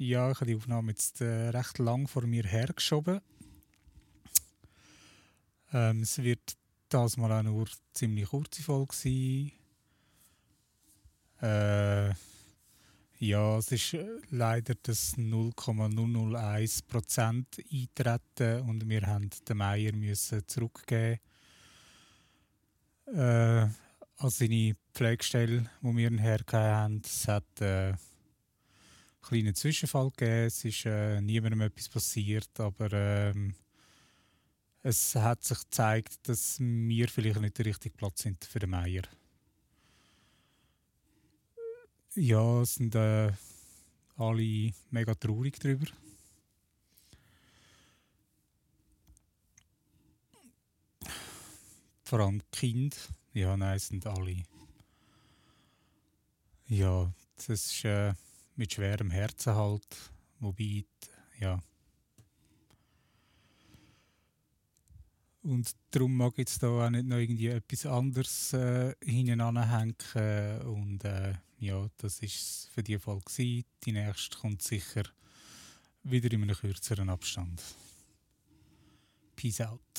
ja, ich habe die Aufnahme jetzt äh, recht lang vor mir hergeschoben. Ähm, es wird das mal auch nur ziemlich kurze Folge sein. Äh, ja, es ist äh, leider das 0,001% eintreten und wir haben den Meier müssen zurückgeben äh, an seine Pflegestelle, wo wir ihn hergegeben haben. Es hat äh, kleinen Zwischenfall gegeben, es ist äh, niemandem etwas passiert, aber ähm, es hat sich gezeigt, dass wir vielleicht nicht der richtige Platz sind für den Meier. Ja, es sind äh, alle mega traurig darüber. Vor allem Kinder. Ja, nein, es sind alle. Ja, das ist äh, mit schwerem Herzen halt. Wobei, ja. Und darum mag ich jetzt da auch nicht noch irgendwie etwas anderes äh, hinten anhängen. Und äh, ja, das ist für die Folge. Gewesen. Die nächste kommt sicher wieder in einem kürzeren Abstand. Peace out.